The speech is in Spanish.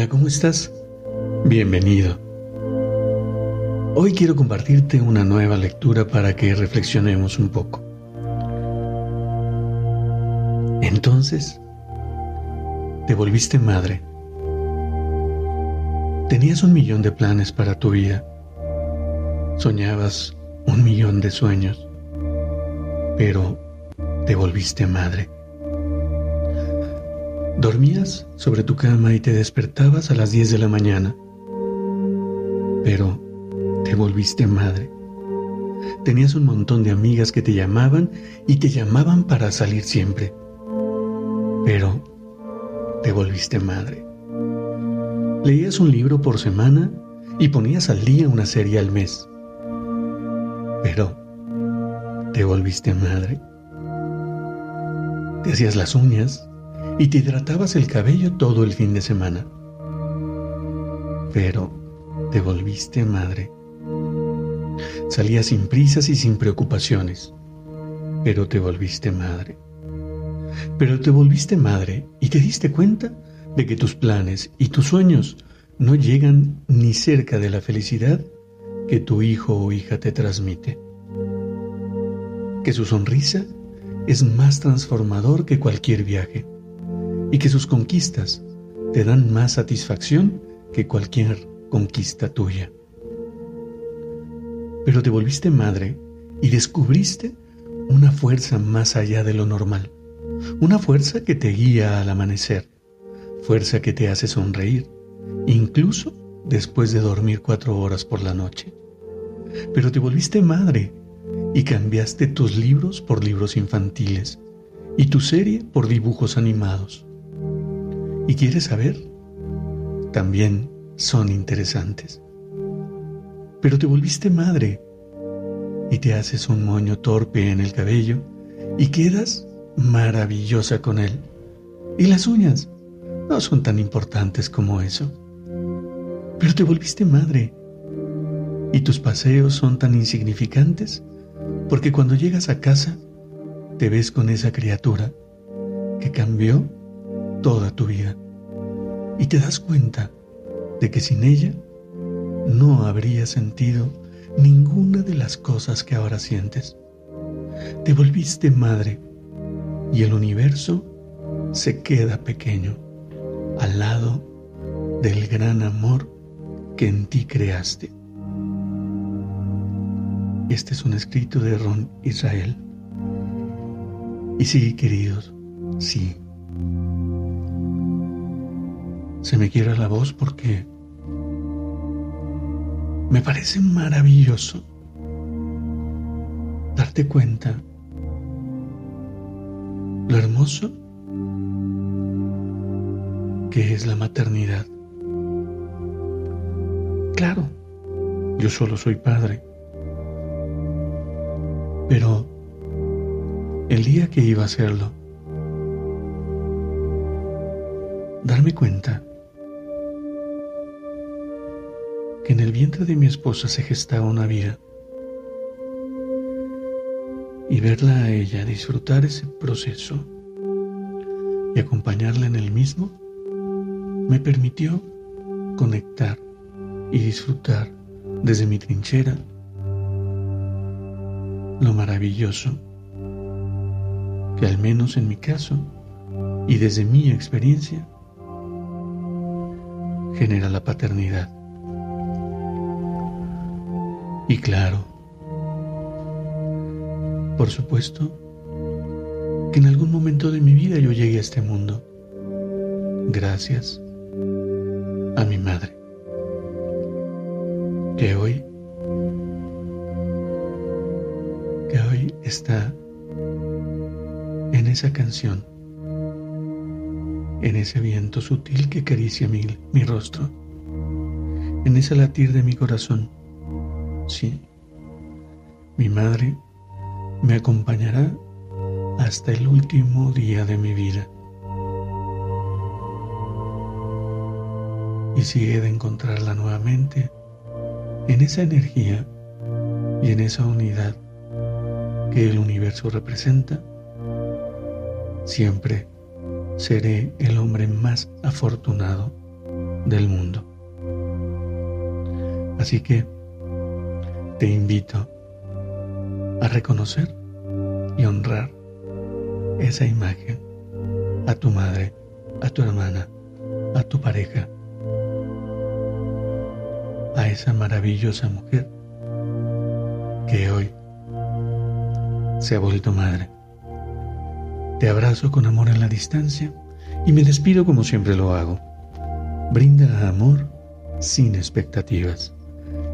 Hola, ¿cómo estás? Bienvenido. Hoy quiero compartirte una nueva lectura para que reflexionemos un poco. Entonces, te volviste madre. Tenías un millón de planes para tu vida. Soñabas un millón de sueños. Pero te volviste madre. Dormías sobre tu cama y te despertabas a las 10 de la mañana, pero te volviste madre. Tenías un montón de amigas que te llamaban y te llamaban para salir siempre, pero te volviste madre. Leías un libro por semana y ponías al día una serie al mes, pero te volviste madre. Te hacías las uñas y te hidratabas el cabello todo el fin de semana. Pero te volviste madre. Salías sin prisas y sin preocupaciones, pero te volviste madre. Pero te volviste madre y te diste cuenta de que tus planes y tus sueños no llegan ni cerca de la felicidad que tu hijo o hija te transmite. Que su sonrisa es más transformador que cualquier viaje y que sus conquistas te dan más satisfacción que cualquier conquista tuya. Pero te volviste madre y descubriste una fuerza más allá de lo normal, una fuerza que te guía al amanecer, fuerza que te hace sonreír, incluso después de dormir cuatro horas por la noche. Pero te volviste madre y cambiaste tus libros por libros infantiles y tu serie por dibujos animados y quieres saber, también son interesantes. Pero te volviste madre y te haces un moño torpe en el cabello y quedas maravillosa con él. Y las uñas no son tan importantes como eso. Pero te volviste madre y tus paseos son tan insignificantes porque cuando llegas a casa te ves con esa criatura que cambió toda tu vida y te das cuenta de que sin ella no habría sentido ninguna de las cosas que ahora sientes. Te volviste madre y el universo se queda pequeño al lado del gran amor que en ti creaste. Este es un escrito de Ron Israel. Y sí, queridos, sí, se me quiera la voz porque me parece maravilloso darte cuenta lo hermoso que es la maternidad. Claro, yo solo soy padre, pero el día que iba a hacerlo, darme cuenta en el vientre de mi esposa se gestaba una vida y verla a ella disfrutar ese proceso y acompañarla en el mismo me permitió conectar y disfrutar desde mi trinchera lo maravilloso que al menos en mi caso y desde mi experiencia genera la paternidad. Y claro, por supuesto, que en algún momento de mi vida yo llegué a este mundo gracias a mi madre, que hoy, que hoy está en esa canción en ese viento sutil que acaricia mi, mi rostro, en ese latir de mi corazón. Sí, mi madre me acompañará hasta el último día de mi vida. Y si he de encontrarla nuevamente, en esa energía y en esa unidad que el universo representa, siempre seré el hombre más afortunado del mundo. Así que te invito a reconocer y honrar esa imagen a tu madre, a tu hermana, a tu pareja, a esa maravillosa mujer que hoy se ha vuelto madre. Te abrazo con amor en la distancia y me despido como siempre lo hago. Brinda amor sin expectativas.